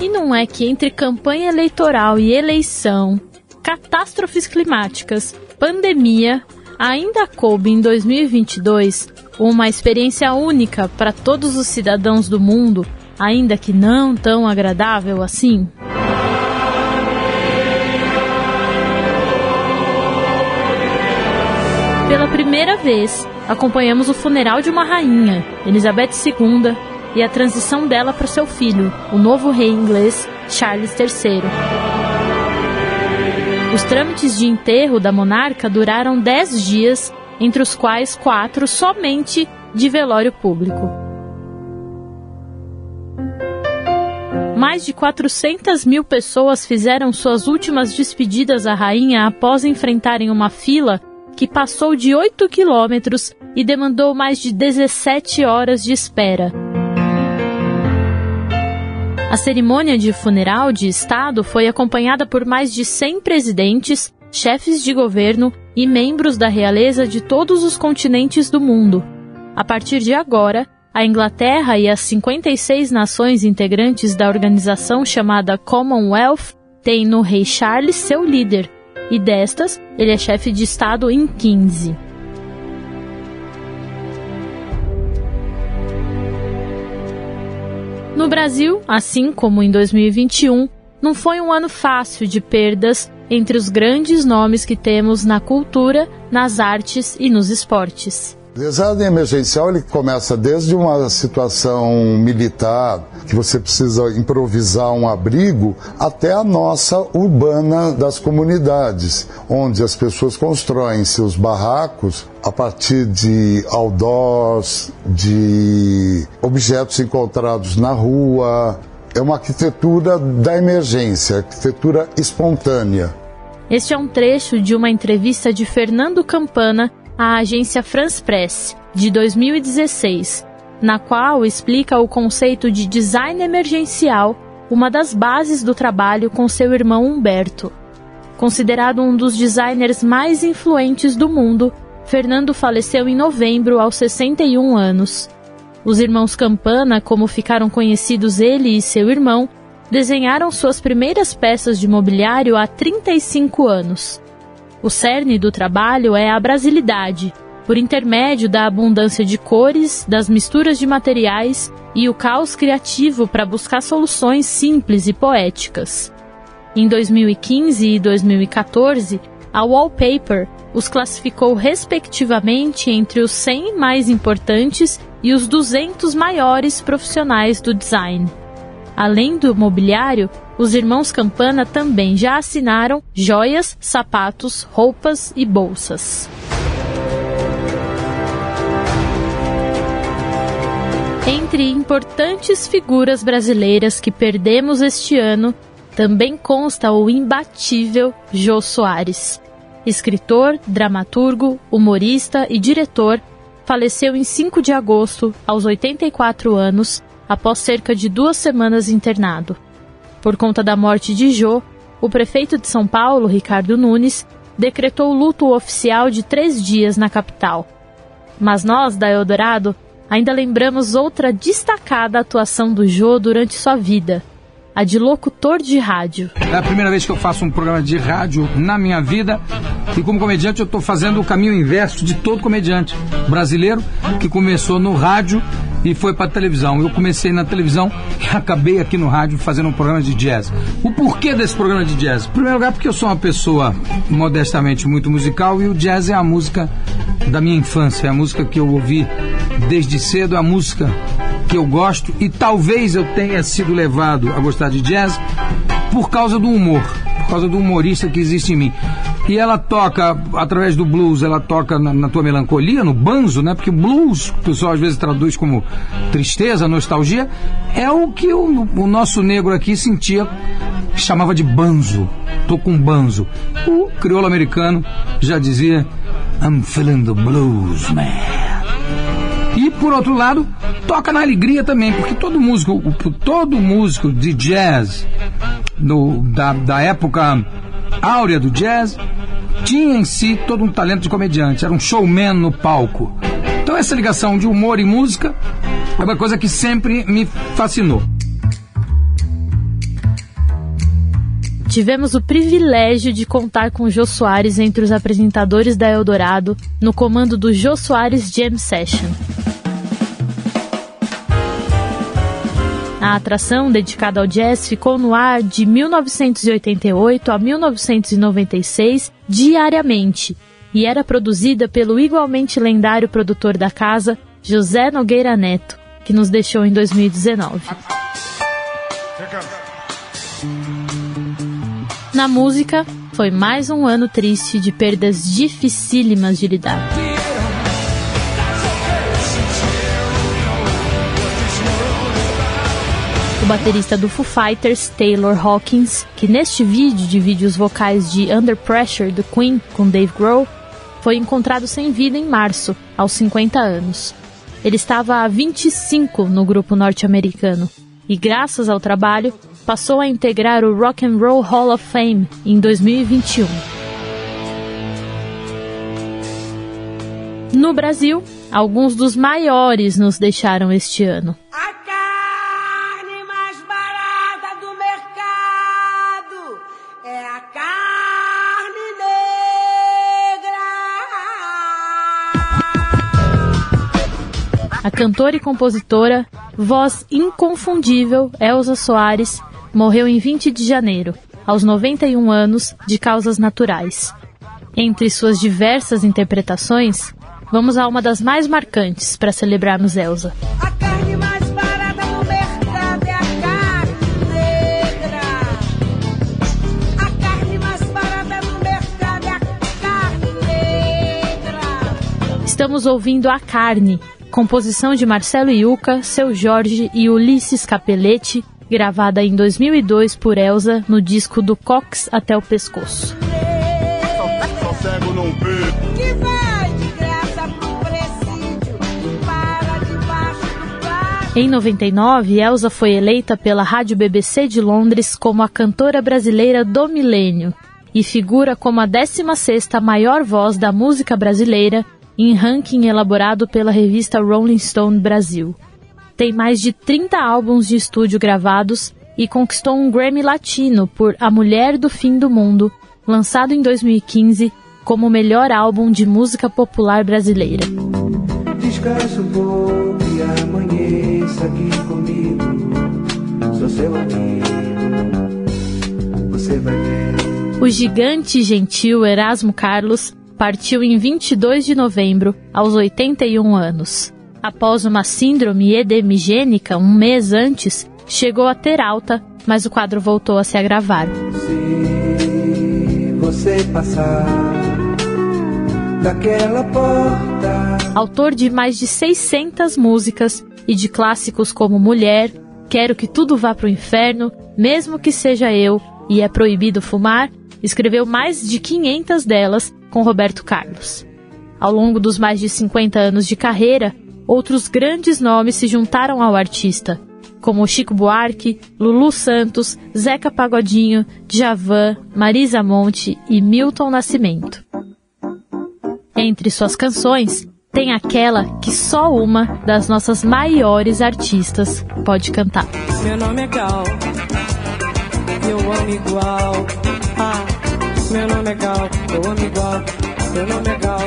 E não é que entre campanha eleitoral e eleição, catástrofes climáticas, pandemia, ainda coube em 2022 uma experiência única para todos os cidadãos do mundo, ainda que não tão agradável assim? Pela primeira vez, acompanhamos o funeral de uma rainha, Elizabeth II, e a transição dela para seu filho, o novo rei inglês Charles III. Os trâmites de enterro da monarca duraram dez dias, entre os quais quatro somente de velório público. Mais de 400 mil pessoas fizeram suas últimas despedidas à rainha após enfrentarem uma fila que passou de 8 quilômetros e demandou mais de 17 horas de espera. A cerimônia de funeral de Estado foi acompanhada por mais de 100 presidentes, chefes de governo e membros da realeza de todos os continentes do mundo. A partir de agora, a Inglaterra e as 56 nações integrantes da organização chamada Commonwealth têm no Rei Charles seu líder, e destas, ele é chefe de Estado em 15. No Brasil, assim como em 2021, não foi um ano fácil de perdas entre os grandes nomes que temos na cultura, nas artes e nos esportes. Desastre emergencial ele começa desde uma situação militar, que você precisa improvisar um abrigo, até a nossa urbana das comunidades, onde as pessoas constroem seus barracos a partir de outdoors, de objetos encontrados na rua. É uma arquitetura da emergência, arquitetura espontânea. Este é um trecho de uma entrevista de Fernando Campana à agência France Press, de 2016, na qual explica o conceito de design emergencial, uma das bases do trabalho com seu irmão Humberto. Considerado um dos designers mais influentes do mundo, Fernando faleceu em novembro aos 61 anos. Os irmãos Campana, como ficaram conhecidos ele e seu irmão, desenharam suas primeiras peças de mobiliário há 35 anos. O cerne do trabalho é a brasilidade, por intermédio da abundância de cores, das misturas de materiais e o caos criativo para buscar soluções simples e poéticas. Em 2015 e 2014, a Wallpaper os classificou respectivamente entre os 100 mais importantes e os 200 maiores profissionais do design. Além do mobiliário, os irmãos Campana também já assinaram joias, sapatos, roupas e bolsas. Entre importantes figuras brasileiras que perdemos este ano, também consta o imbatível Jô Soares. Escritor, dramaturgo, humorista e diretor, faleceu em 5 de agosto, aos 84 anos, após cerca de duas semanas internado. Por conta da morte de Jô, o prefeito de São Paulo, Ricardo Nunes, decretou luto oficial de três dias na capital. Mas nós, da Eldorado, ainda lembramos outra destacada atuação do Jô durante sua vida, a de locutor de rádio. É a primeira vez que eu faço um programa de rádio na minha vida e como comediante eu estou fazendo o caminho inverso de todo comediante brasileiro que começou no rádio e foi para televisão. Eu comecei na televisão e acabei aqui no rádio fazendo um programa de jazz. O porquê desse programa de jazz? Em primeiro lugar, porque eu sou uma pessoa modestamente muito musical e o jazz é a música da minha infância, é a música que eu ouvi desde cedo, é a música que eu gosto e talvez eu tenha sido levado a gostar de jazz por causa do humor, por causa do humorista que existe em mim. E ela toca, através do blues, ela toca na, na, tua melancolia, no banzo, né? Porque blues, o pessoal às vezes traduz como tristeza, nostalgia, é o que o, o nosso negro aqui sentia, chamava de banzo. Tô com banzo. O crioulo americano já dizia, I'm feeling the blues, man. E por outro lado, toca na alegria também, porque todo músico, todo músico de jazz no, da, da época áurea do jazz tinha em si todo um talento de comediante, era um showman no palco. Então essa ligação de humor e música é uma coisa que sempre me fascinou. Tivemos o privilégio de contar com Jô Soares entre os apresentadores da Eldorado no comando do Jô Soares Jam Session. A atração dedicada ao jazz ficou no ar de 1988 a 1996 diariamente e era produzida pelo igualmente lendário produtor da casa, José Nogueira Neto, que nos deixou em 2019. Na música, foi mais um ano triste de perdas dificílimas de lidar. O baterista do Foo Fighters, Taylor Hawkins, que neste vídeo divide os vocais de Under Pressure do Queen com Dave Grohl, foi encontrado sem vida em março, aos 50 anos. Ele estava há 25 no grupo norte-americano e, graças ao trabalho, passou a integrar o Rock and Roll Hall of Fame em 2021. No Brasil, alguns dos maiores nos deixaram este ano. A cantora e compositora, voz inconfundível Elza Soares, morreu em 20 de janeiro, aos 91 anos, de causas naturais. Entre suas diversas interpretações, vamos a uma das mais marcantes para celebrarmos Elza. Estamos ouvindo A Carne, composição de Marcelo Iuca, Seu Jorge e Ulisses Capelletti, gravada em 2002 por Elsa no disco Do Cox até o Pescoço. Em 99, Elsa foi eleita pela Rádio BBC de Londres como a cantora brasileira do milênio e figura como a 16ª maior voz da música brasileira em ranking elaborado pela revista Rolling Stone Brasil. Tem mais de 30 álbuns de estúdio gravados e conquistou um Grammy Latino por A Mulher do Fim do Mundo, lançado em 2015 como o melhor álbum de música popular brasileira. Descanse um pouco e amanheça aqui comigo. Sou seu amigo. Você vai ver. O gigante gentil Erasmo Carlos partiu em 22 de novembro, aos 81 anos. Após uma síndrome edemigênica um mês antes, chegou a ter alta, mas o quadro voltou a se agravar. Se você passar daquela porta. Autor de mais de 600 músicas e de clássicos como Mulher, Quero que tudo vá pro inferno, mesmo que seja eu, e é proibido fumar, escreveu mais de 500 delas com Roberto Carlos. Ao longo dos mais de 50 anos de carreira, outros grandes nomes se juntaram ao artista, como Chico Buarque, Lulu Santos, Zeca Pagodinho, Djavan, Marisa Monte e Milton Nascimento. Entre suas canções, tem aquela que só uma das nossas maiores artistas pode cantar. Meu nome é Gal, eu amo igual. Ah. Meu nome é Gal, eu amo igual. Meu nome é Gal.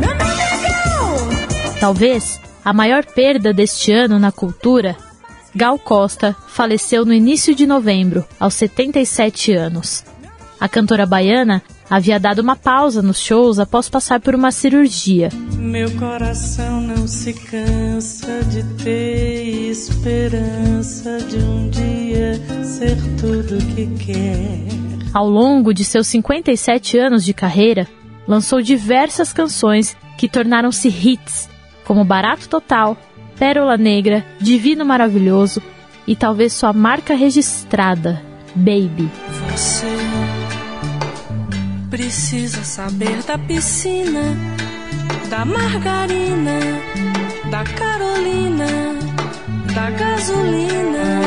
Meu nome é Gal! Talvez a maior perda deste ano na cultura, Gal Costa faleceu no início de novembro, aos 77 anos. A cantora baiana havia dado uma pausa nos shows após passar por uma cirurgia. Meu coração não se cansa de ter esperança de um dia ser tudo que quer. Ao longo de seus 57 anos de carreira, lançou diversas canções que tornaram-se hits, como Barato Total, Pérola Negra, Divino Maravilhoso e talvez sua marca registrada, Baby. Você precisa saber da piscina, da margarina, da Carolina, da gasolina.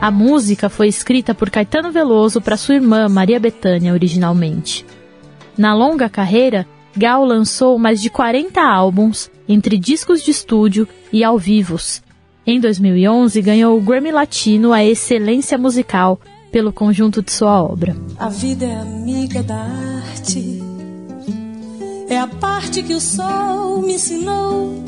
A música foi escrita por Caetano Veloso para sua irmã Maria Bethânia originalmente. Na longa carreira, Gal lançou mais de 40 álbuns, entre discos de estúdio e ao vivos. Em 2011, ganhou o Grammy Latino à excelência musical pelo conjunto de sua obra. A vida é amiga da arte, é a parte que o sol me ensinou.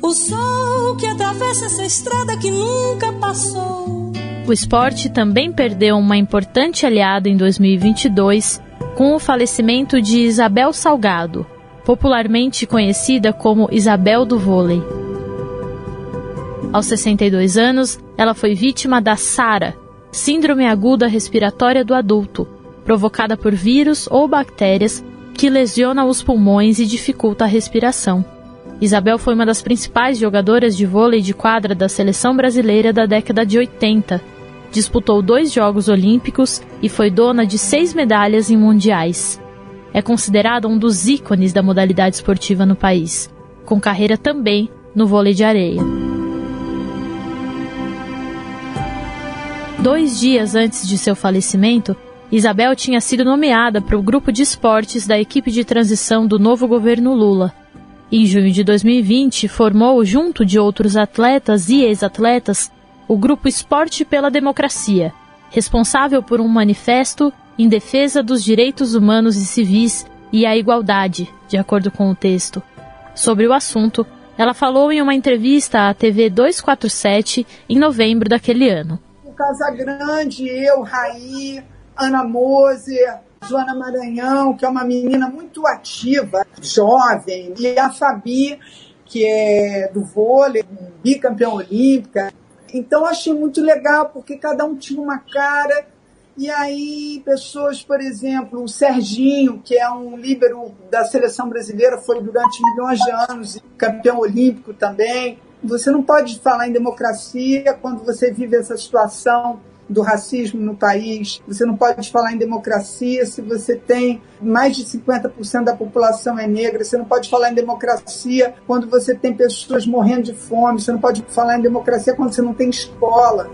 O sol que atravessa essa estrada que nunca passou. O esporte também perdeu uma importante aliada em 2022 com o falecimento de Isabel Salgado, popularmente conhecida como Isabel do Vôlei. Aos 62 anos, ela foi vítima da SARA, Síndrome Aguda Respiratória do Adulto, provocada por vírus ou bactérias que lesiona os pulmões e dificulta a respiração. Isabel foi uma das principais jogadoras de vôlei de quadra da seleção brasileira da década de 80. Disputou dois Jogos Olímpicos e foi dona de seis medalhas em mundiais. É considerada um dos ícones da modalidade esportiva no país, com carreira também no vôlei de areia. Dois dias antes de seu falecimento, Isabel tinha sido nomeada para o grupo de esportes da equipe de transição do novo governo Lula em junho de 2020, formou, junto de outros atletas e ex-atletas, o Grupo Esporte pela Democracia, responsável por um manifesto em defesa dos direitos humanos e civis e a igualdade, de acordo com o texto. Sobre o assunto, ela falou em uma entrevista à TV 247 em novembro daquele ano. O Casagrande, eu, Raí, Ana Moser, Joana Maranhão, que é uma menina muito ativa, jovem, e a Fabi, que é do vôlei, bicampeã olímpica. Então achei muito legal, porque cada um tinha uma cara. E aí, pessoas, por exemplo, o Serginho, que é um líbero da seleção brasileira, foi durante milhões de anos campeão olímpico também. Você não pode falar em democracia quando você vive essa situação do racismo no país. Você não pode falar em democracia se você tem mais de 50% da população é negra. Você não pode falar em democracia quando você tem pessoas morrendo de fome. Você não pode falar em democracia quando você não tem escola.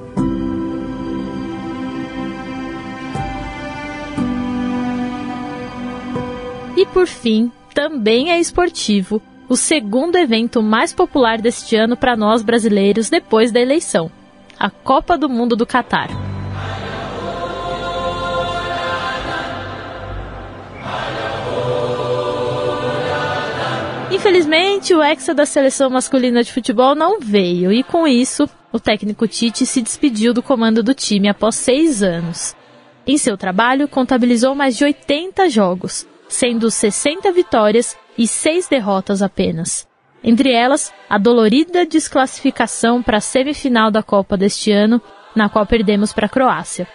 E por fim, também é esportivo, o segundo evento mais popular deste ano para nós brasileiros depois da eleição a Copa do Mundo do Catar. Infelizmente, o hexa da seleção masculina de futebol não veio e, com isso, o técnico Tite se despediu do comando do time após seis anos. Em seu trabalho, contabilizou mais de 80 jogos, sendo 60 vitórias e 6 derrotas apenas. Entre elas, a dolorida desclassificação para a semifinal da Copa deste ano, na qual perdemos para a Croácia.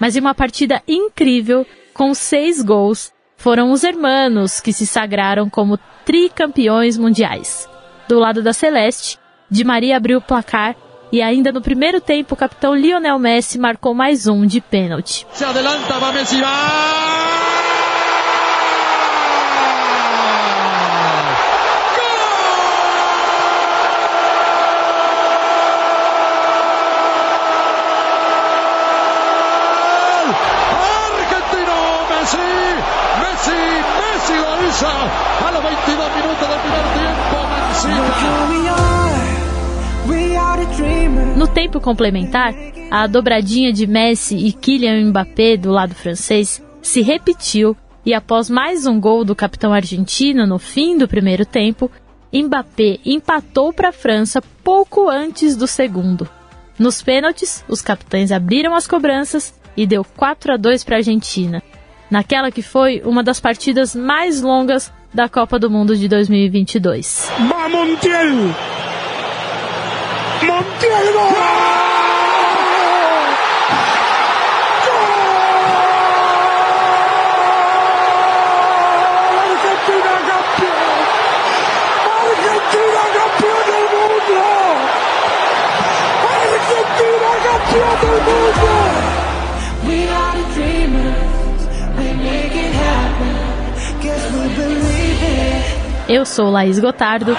Mas em uma partida incrível, com seis gols, foram os hermanos que se sagraram como tricampeões mundiais. Do lado da Celeste, Di Maria abriu o placar e ainda no primeiro tempo o capitão Lionel Messi marcou mais um de pênalti. Se adelanta, va Messi, a los 22 minutos del primer tempo, No tempo complementar, a dobradinha de Messi e Kylian Mbappé do lado francês se repetiu e após mais um gol do capitão argentino no fim do primeiro tempo, Mbappé empatou para a França pouco antes do segundo. Nos pênaltis, os capitães abriram as cobranças e deu 4 a 2 para a Argentina, naquela que foi uma das partidas mais longas da Copa do Mundo de 2022. Va Montiel! Montiel gol! campeão do mundo! Eu sou Laís Gotardo.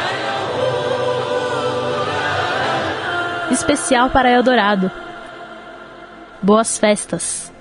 Especial para Eldorado. Boas festas.